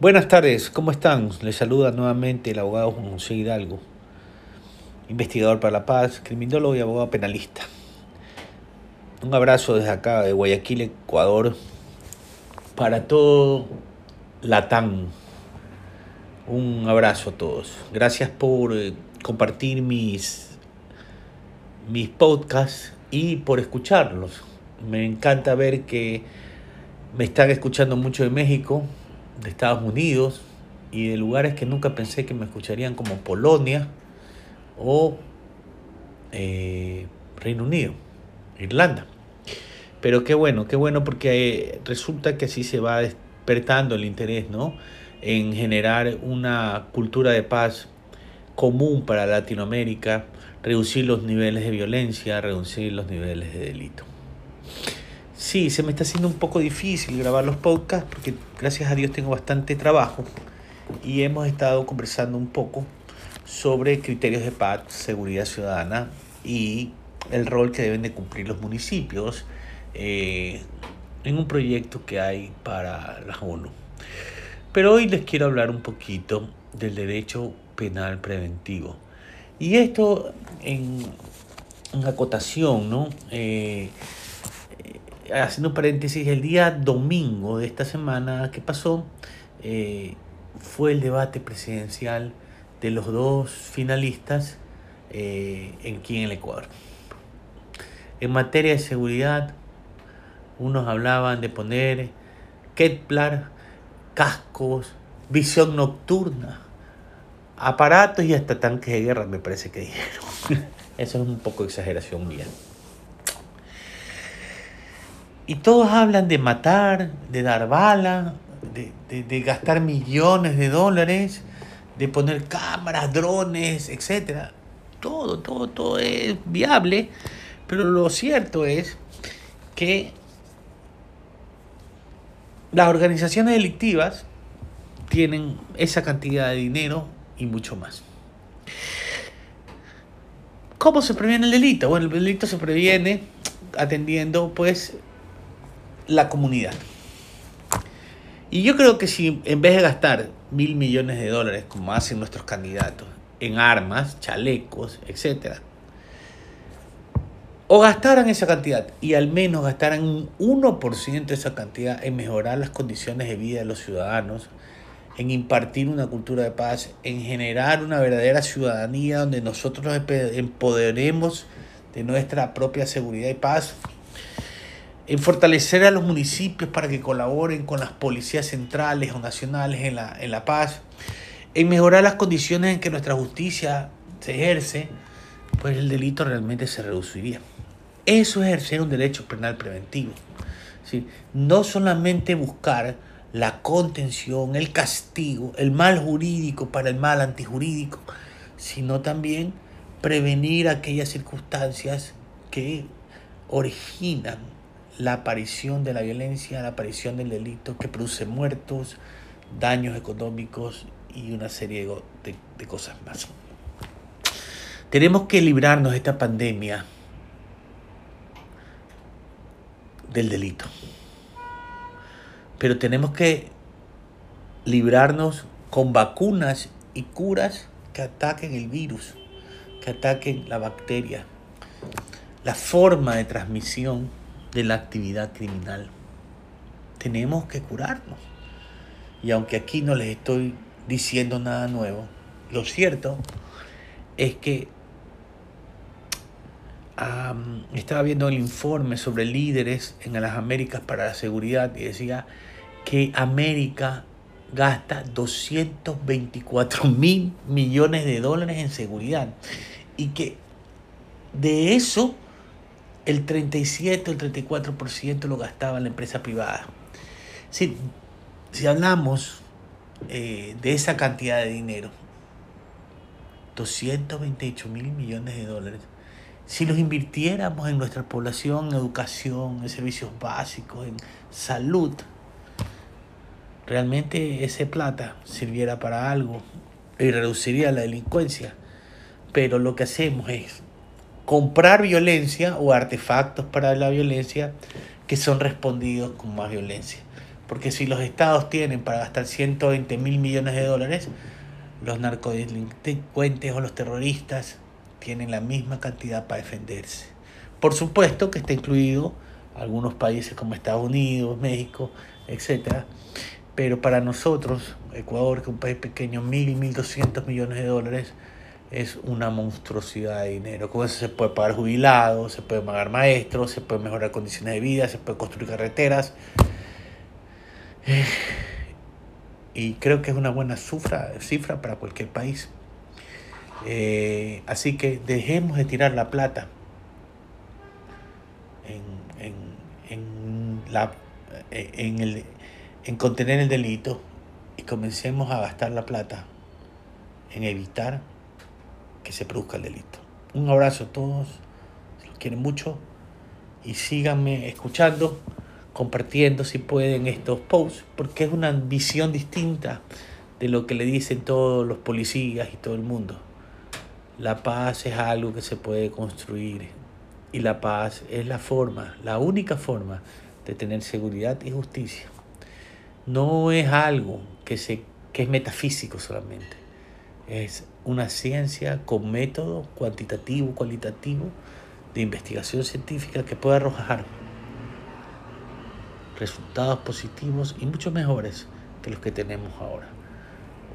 Buenas tardes, ¿cómo están? Les saluda nuevamente el abogado Juan José Hidalgo, investigador para la paz, criminólogo y abogado penalista. Un abrazo desde acá, de Guayaquil, Ecuador, para todo Latam. Un abrazo a todos. Gracias por eh, compartir mis, mis podcasts y por escucharlos. Me encanta ver que me están escuchando mucho de México, de Estados Unidos y de lugares que nunca pensé que me escucharían como Polonia o eh, Reino Unido, Irlanda. Pero qué bueno, qué bueno porque resulta que así se va despertando el interés, ¿no? En generar una cultura de paz común para Latinoamérica, reducir los niveles de violencia, reducir los niveles de delito. Sí, se me está haciendo un poco difícil grabar los podcasts porque gracias a Dios tengo bastante trabajo y hemos estado conversando un poco sobre criterios de paz, seguridad ciudadana y el rol que deben de cumplir los municipios eh, en un proyecto que hay para la ONU. Pero hoy les quiero hablar un poquito del derecho penal preventivo. Y esto en, en acotación, ¿no? Eh, haciendo paréntesis, el día domingo de esta semana que pasó eh, fue el debate presidencial de los dos finalistas eh, en aquí en el Ecuador. En materia de seguridad, unos hablaban de poner Kepler, cascos, visión nocturna, aparatos y hasta tanques de guerra, me parece que dijeron. Eso es un poco exageración mía. Y todos hablan de matar, de dar bala, de, gastar millones de dólares, de poner cámaras, drones, etc. Todo, todo, todo es viable, pero lo cierto es que las organizaciones delictivas tienen esa cantidad de dinero y mucho más. ¿Cómo se previene el delito? Bueno, el delito se previene atendiendo pues la comunidad. Y yo creo que si en vez de gastar mil millones de dólares, como hacen nuestros candidatos, en armas, chalecos, etc., o gastaran esa cantidad y al menos gastaran un 1% de esa cantidad en mejorar las condiciones de vida de los ciudadanos, en impartir una cultura de paz, en generar una verdadera ciudadanía donde nosotros nos empoderemos de nuestra propia seguridad y paz, en fortalecer a los municipios para que colaboren con las policías centrales o nacionales en la, en la paz, en mejorar las condiciones en que nuestra justicia se ejerce, pues el delito realmente se reduciría. Eso es ejercer un derecho penal preventivo. ¿sí? No solamente buscar la contención, el castigo, el mal jurídico para el mal antijurídico, sino también prevenir aquellas circunstancias que originan la aparición de la violencia, la aparición del delito que produce muertos, daños económicos y una serie de, de cosas más. Tenemos que librarnos de esta pandemia del delito. Pero tenemos que librarnos con vacunas y curas que ataquen el virus, que ataquen la bacteria, la forma de transmisión de la actividad criminal. Tenemos que curarnos. Y aunque aquí no les estoy diciendo nada nuevo, lo cierto es que estaba viendo el informe sobre líderes en las Américas para la seguridad y decía que América gasta 224 mil millones de dólares en seguridad y que de eso el 37 o el 34% lo gastaba la empresa privada. Si, si hablamos eh, de esa cantidad de dinero, 228 mil millones de dólares, si los invirtiéramos en nuestra población, en educación, en servicios básicos, en salud, realmente ese plata sirviera para algo y reduciría la delincuencia. Pero lo que hacemos es comprar violencia o artefactos para la violencia que son respondidos con más violencia. Porque si los estados tienen para gastar 120 mil millones de dólares, los narcodelincuentes o los terroristas tienen la misma cantidad para defenderse. Por supuesto que está incluido algunos países como Estados Unidos, México, etc. Pero para nosotros, Ecuador, que es un país pequeño, mil, mil doscientos millones de dólares, es una monstruosidad de dinero. Con eso se puede pagar jubilados, se puede pagar maestros, se puede mejorar condiciones de vida, se puede construir carreteras. Eh, y creo que es una buena cifra, cifra para cualquier país. Eh, así que dejemos de tirar la plata en, en, en, la, en, el, en contener el delito y comencemos a gastar la plata en evitar que se produzca el delito. Un abrazo a todos, se los quieren mucho y síganme escuchando, compartiendo si pueden estos posts, porque es una visión distinta de lo que le dicen todos los policías y todo el mundo. La paz es algo que se puede construir y la paz es la forma, la única forma de tener seguridad y justicia. No es algo que, se, que es metafísico solamente, es una ciencia con método cuantitativo, cualitativo de investigación científica que puede arrojar resultados positivos y mucho mejores que los que tenemos ahora.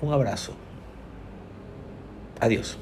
Un abrazo. Adiós.